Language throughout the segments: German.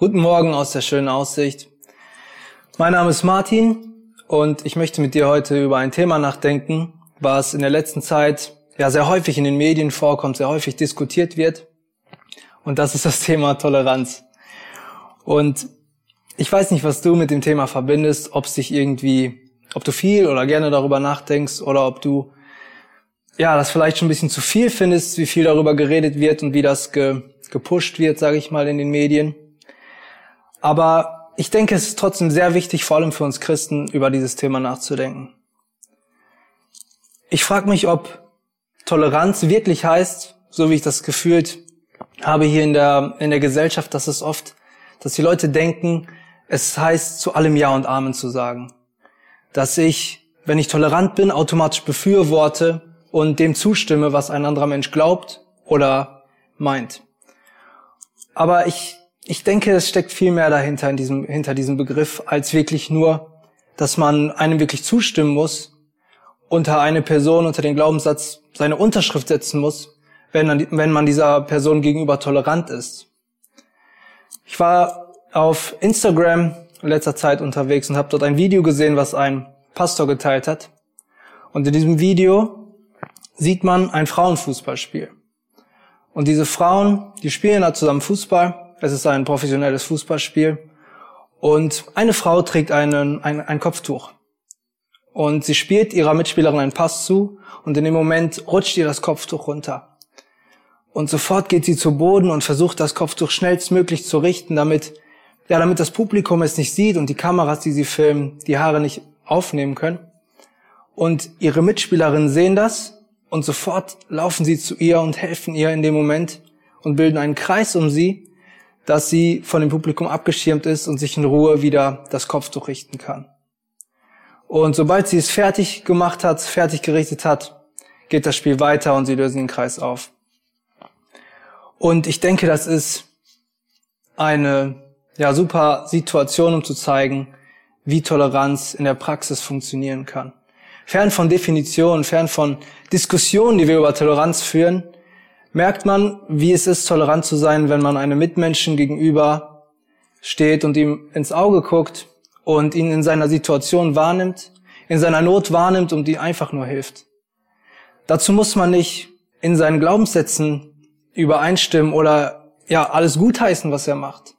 Guten Morgen aus der schönen Aussicht. Mein Name ist Martin und ich möchte mit dir heute über ein Thema nachdenken, was in der letzten Zeit ja sehr häufig in den Medien vorkommt, sehr häufig diskutiert wird. Und das ist das Thema Toleranz. Und ich weiß nicht, was du mit dem Thema verbindest, ob es dich irgendwie, ob du viel oder gerne darüber nachdenkst oder ob du ja, das vielleicht schon ein bisschen zu viel findest, wie viel darüber geredet wird und wie das ge, gepusht wird, sage ich mal, in den Medien. Aber ich denke, es ist trotzdem sehr wichtig, vor allem für uns Christen, über dieses Thema nachzudenken. Ich frage mich, ob Toleranz wirklich heißt, so wie ich das gefühlt habe hier in der, in der Gesellschaft, dass es oft, dass die Leute denken, es heißt, zu allem Ja und Amen zu sagen. Dass ich, wenn ich tolerant bin, automatisch befürworte und dem zustimme, was ein anderer Mensch glaubt oder meint. Aber ich ich denke, es steckt viel mehr dahinter in diesem, hinter diesem Begriff, als wirklich nur, dass man einem wirklich zustimmen muss, unter eine Person, unter den Glaubenssatz seine Unterschrift setzen muss, wenn man, wenn man dieser Person gegenüber tolerant ist. Ich war auf Instagram in letzter Zeit unterwegs und habe dort ein Video gesehen, was ein Pastor geteilt hat. Und in diesem Video sieht man ein Frauenfußballspiel. Und diese Frauen, die spielen da zusammen Fußball es ist ein professionelles Fußballspiel. Und eine Frau trägt einen, ein, ein Kopftuch. Und sie spielt ihrer Mitspielerin einen Pass zu und in dem Moment rutscht ihr das Kopftuch runter. Und sofort geht sie zu Boden und versucht das Kopftuch schnellstmöglich zu richten, damit, ja, damit das Publikum es nicht sieht und die Kameras, die sie filmen, die Haare nicht aufnehmen können. Und ihre Mitspielerinnen sehen das und sofort laufen sie zu ihr und helfen ihr in dem Moment und bilden einen Kreis um sie dass sie von dem Publikum abgeschirmt ist und sich in Ruhe wieder das Kopftuch richten kann. Und sobald sie es fertig gemacht hat, fertig gerichtet hat, geht das Spiel weiter und sie lösen den Kreis auf. Und ich denke, das ist eine ja, super Situation, um zu zeigen, wie Toleranz in der Praxis funktionieren kann. Fern von Definitionen, fern von Diskussionen, die wir über Toleranz führen, merkt man, wie es ist, tolerant zu sein, wenn man einem Mitmenschen gegenüber steht und ihm ins Auge guckt und ihn in seiner Situation wahrnimmt, in seiner Not wahrnimmt und ihm einfach nur hilft. Dazu muss man nicht in seinen Glaubenssätzen übereinstimmen oder ja, alles gutheißen, was er macht.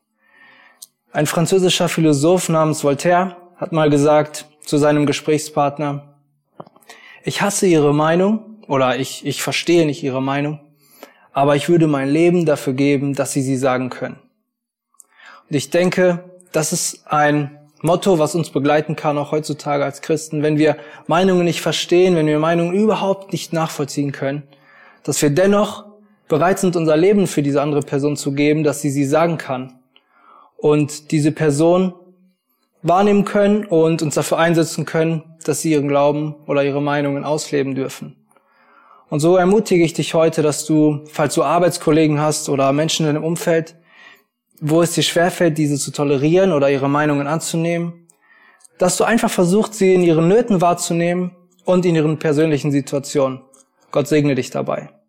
Ein französischer Philosoph namens Voltaire hat mal gesagt zu seinem Gesprächspartner, ich hasse ihre Meinung oder ich, ich verstehe nicht ihre Meinung, aber ich würde mein Leben dafür geben, dass sie sie sagen können. Und ich denke, das ist ein Motto, was uns begleiten kann, auch heutzutage als Christen, wenn wir Meinungen nicht verstehen, wenn wir Meinungen überhaupt nicht nachvollziehen können, dass wir dennoch bereit sind, unser Leben für diese andere Person zu geben, dass sie sie sagen kann. Und diese Person wahrnehmen können und uns dafür einsetzen können, dass sie ihren Glauben oder ihre Meinungen ausleben dürfen. Und so ermutige ich dich heute, dass du, falls du Arbeitskollegen hast oder Menschen in deinem Umfeld, wo es dir schwerfällt, diese zu tolerieren oder ihre Meinungen anzunehmen, dass du einfach versuchst, sie in ihren Nöten wahrzunehmen und in ihren persönlichen Situationen. Gott segne dich dabei.